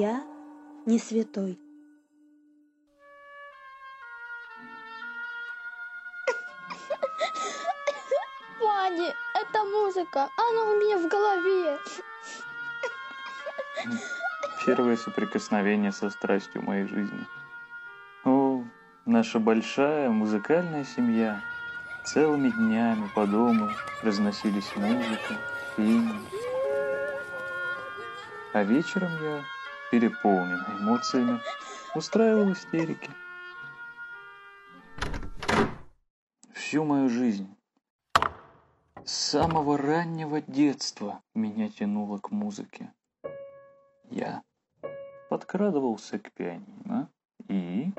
я не святой. Ваня, это музыка, она у меня в голове. Первое соприкосновение со страстью моей жизни. О, наша большая музыкальная семья. Целыми днями по дому разносились музыка, пение. А вечером я, переполненный эмоциями, устраивал истерики. Всю мою жизнь с самого раннего детства меня тянуло к музыке. Я подкрадывался к пианино и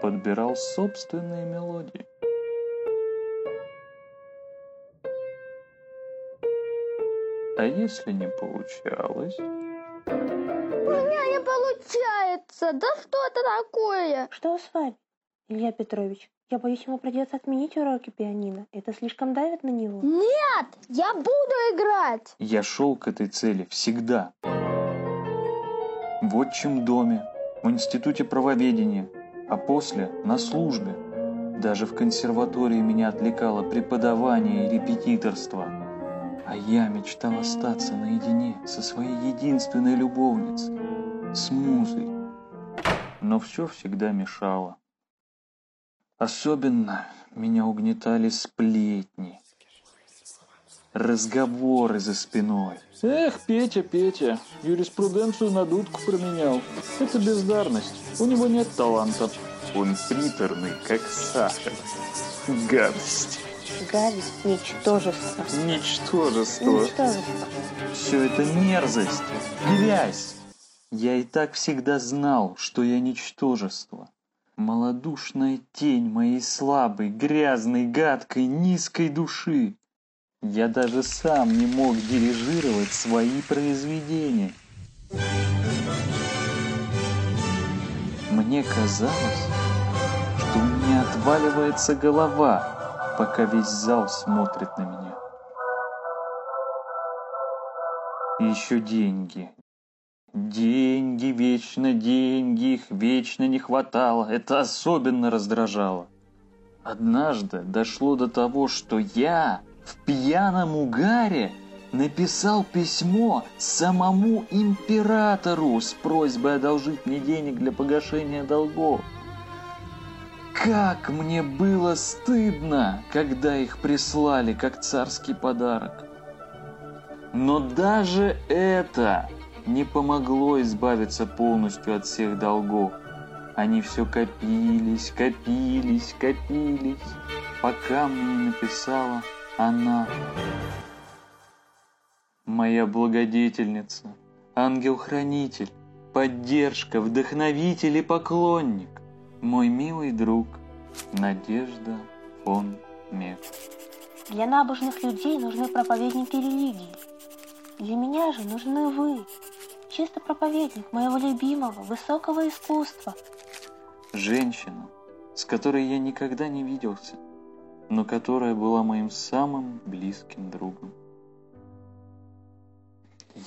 подбирал собственные мелодии. А если не получалось, У меня не получается. Да что это такое? Что с вами, Илья Петрович? Я боюсь, ему придется отменить уроки пианино. Это слишком давит на него. Нет, я буду играть. я шел к этой цели всегда. В отчим доме, в институте правоведения, а после на службе. Даже в консерватории меня отвлекало преподавание и репетиторство. А я мечтал остаться наедине со своей единственной любовницей, с музой. Но все всегда мешало. Особенно меня угнетали сплетни, разговоры за спиной. Эх, Петя, Петя, юриспруденцию на дудку променял. Это бездарность, у него нет таланта. Он приторный, как сахар. Гадость. Гадость, ничтожество. Ничтожество. Ничтожество. Все это мерзость, грязь. Я и так всегда знал, что я ничтожество. Малодушная тень моей слабой, грязной, гадкой, низкой души. Я даже сам не мог дирижировать свои произведения. Мне казалось, что у меня отваливается голова, пока весь зал смотрит на меня. И еще деньги. Деньги, вечно деньги, их вечно не хватало. Это особенно раздражало. Однажды дошло до того, что я в пьяном угаре написал письмо самому императору с просьбой одолжить мне денег для погашения долгов. Как мне было стыдно, когда их прислали как царский подарок. Но даже это не помогло избавиться полностью от всех долгов. Они все копились, копились, копились, пока мне не написала она. Моя благодетельница, ангел-хранитель, поддержка, вдохновитель и поклонник, мой милый друг Надежда фон Мек. Для набожных людей нужны проповедники религии. Для меня же нужны вы. Чисто проповедник моего любимого, высокого искусства. Женщина, с которой я никогда не виделся, но которая была моим самым близким другом.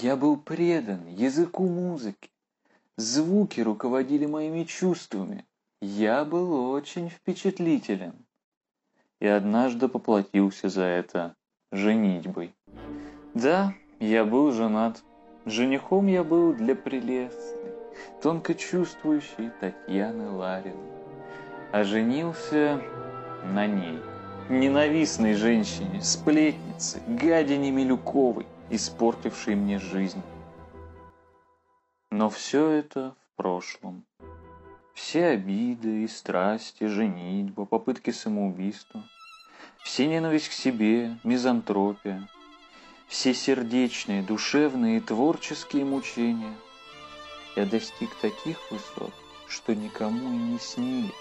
Я был предан языку музыки. Звуки руководили моими чувствами. Я был очень впечатлителен. И однажды поплатился за это женитьбой. Да, я был женат. Женихом я был для прелестной, тонко чувствующей Татьяны Лариной. А женился на ней, ненавистной женщине, сплетнице, гадине Милюковой, испортившей мне жизнь. Но все это в прошлом. Все обиды и страсти, женитьба, попытки самоубийства, все ненависть к себе, мизантропия, все сердечные, душевные и творческие мучения. Я достиг таких высот, что никому и не снились.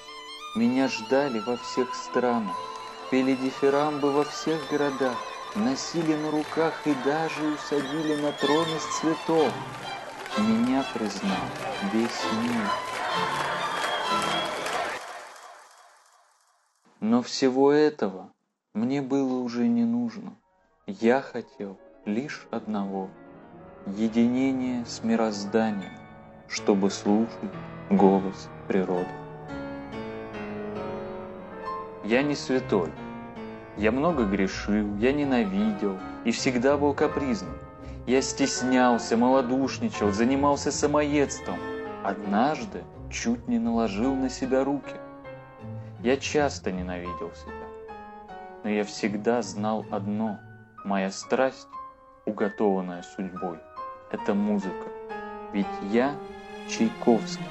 Меня ждали во всех странах, пели дифирамбы во всех городах, носили на руках и даже усадили на трон из цветов. Меня признал весь мир. Но всего этого мне было уже не нужно. Я хотел лишь одного — единение с мирозданием, чтобы слушать голос природы. Я не святой. Я много грешил, я ненавидел и всегда был капризным. Я стеснялся, малодушничал, занимался самоедством. Однажды чуть не наложил на себя руки. Я часто ненавидел себя. Но я всегда знал одно. Моя страсть, уготованная судьбой, это музыка. Ведь я Чайковский.